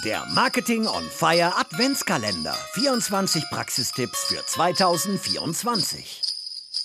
Der Marketing on Fire Adventskalender. 24 Praxistipps für 2024.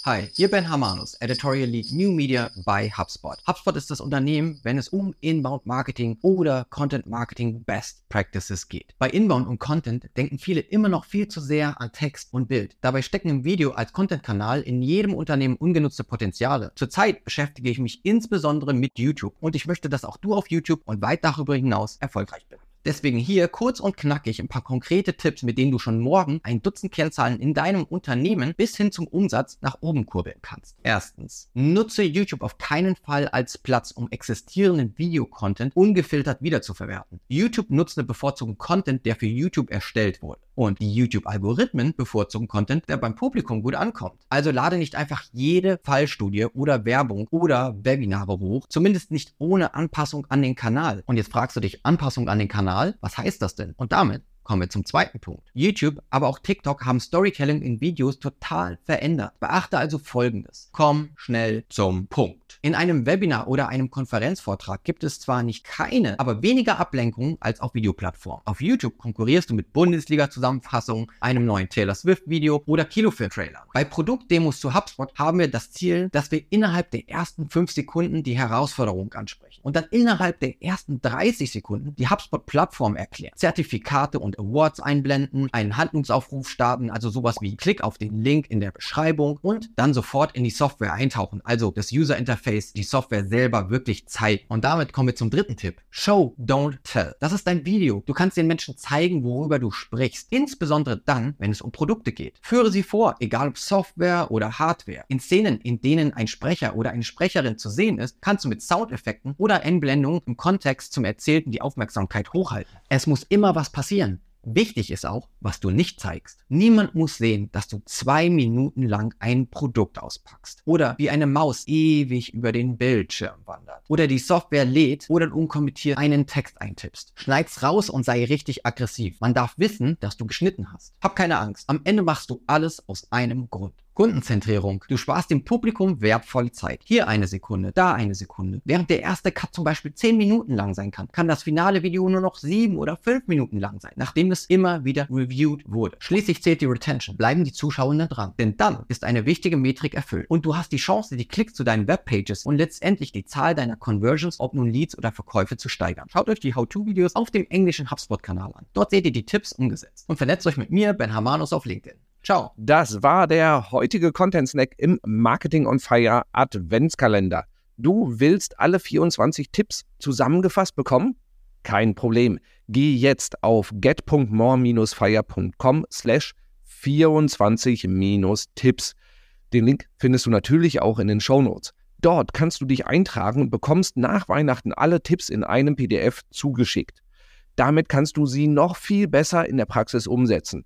Hi, hier Ben Hamanus, Editorial Lead New Media bei HubSpot. HubSpot ist das Unternehmen, wenn es um Inbound Marketing oder Content Marketing Best Practices geht. Bei Inbound und Content denken viele immer noch viel zu sehr an Text und Bild. Dabei stecken im Video als Content-Kanal in jedem Unternehmen ungenutzte Potenziale. Zurzeit beschäftige ich mich insbesondere mit YouTube und ich möchte, dass auch du auf YouTube und weit darüber hinaus erfolgreich bist. Deswegen hier kurz und knackig ein paar konkrete Tipps, mit denen du schon morgen ein Dutzend Kennzahlen in deinem Unternehmen bis hin zum Umsatz nach oben kurbeln kannst. Erstens, nutze YouTube auf keinen Fall als Platz, um existierenden Videocontent ungefiltert wiederzuverwerten. YouTube nutzt eine bevorzugten Content, der für YouTube erstellt wurde. Und die YouTube-Algorithmen bevorzugen Content, der beim Publikum gut ankommt. Also lade nicht einfach jede Fallstudie oder Werbung oder Webinare hoch, zumindest nicht ohne Anpassung an den Kanal. Und jetzt fragst du dich, Anpassung an den Kanal, was heißt das denn? Und damit kommen wir zum zweiten Punkt. YouTube, aber auch TikTok haben Storytelling in Videos total verändert. Beachte also Folgendes. Komm schnell zum Punkt. In einem Webinar oder einem Konferenzvortrag gibt es zwar nicht keine, aber weniger Ablenkungen als auf Videoplattformen. Auf YouTube konkurrierst du mit Bundesliga-Zusammenfassungen, einem neuen Taylor Swift-Video oder Kinofilm-Trailern. Bei Produktdemos zu HubSpot haben wir das Ziel, dass wir innerhalb der ersten 5 Sekunden die Herausforderung ansprechen und dann innerhalb der ersten 30 Sekunden die HubSpot-Plattform erklären, Zertifikate und Awards einblenden, einen Handlungsaufruf starten, also sowas wie Klick auf den Link in der Beschreibung und dann sofort in die Software eintauchen, also das User Interface, die Software selber wirklich zeigen. Und damit kommen wir zum dritten Tipp. Show, don't tell. Das ist dein Video. Du kannst den Menschen zeigen, worüber du sprichst, insbesondere dann, wenn es um Produkte geht. Führe sie vor, egal ob Software oder Hardware. In Szenen, in denen ein Sprecher oder eine Sprecherin zu sehen ist, kannst du mit Soundeffekten oder Einblendungen im Kontext zum Erzählten die Aufmerksamkeit hochhalten. Es muss immer was passieren. Wichtig ist auch, was du nicht zeigst. Niemand muss sehen, dass du zwei Minuten lang ein Produkt auspackst. Oder wie eine Maus ewig über den Bildschirm wandert. Oder die Software lädt oder unkommentiert einen Text eintippst. Schneid's raus und sei richtig aggressiv. Man darf wissen, dass du geschnitten hast. Hab keine Angst. Am Ende machst du alles aus einem Grund. Kundenzentrierung. Du sparst dem Publikum wertvolle Zeit. Hier eine Sekunde, da eine Sekunde. Während der erste Cut zum Beispiel 10 Minuten lang sein kann, kann das finale Video nur noch 7 oder 5 Minuten lang sein, nachdem es immer wieder reviewed wurde. Schließlich zählt die Retention. Bleiben die Zuschauenden dran. Denn dann ist eine wichtige Metrik erfüllt. Und du hast die Chance, die Klicks zu deinen Webpages und letztendlich die Zahl deiner Conversions, ob nun Leads oder Verkäufe, zu steigern. Schaut euch die How-To-Videos auf dem englischen HubSpot-Kanal an. Dort seht ihr die Tipps umgesetzt. Und vernetzt euch mit mir, Ben Hamanus, auf LinkedIn. Ciao. Das war der heutige Content Snack im Marketing on Fire Adventskalender. Du willst alle 24 Tipps zusammengefasst bekommen? Kein Problem. Geh jetzt auf get.more-fire.com slash 24-Tipps. Den Link findest du natürlich auch in den Show Notes. Dort kannst du dich eintragen und bekommst nach Weihnachten alle Tipps in einem PDF zugeschickt. Damit kannst du sie noch viel besser in der Praxis umsetzen.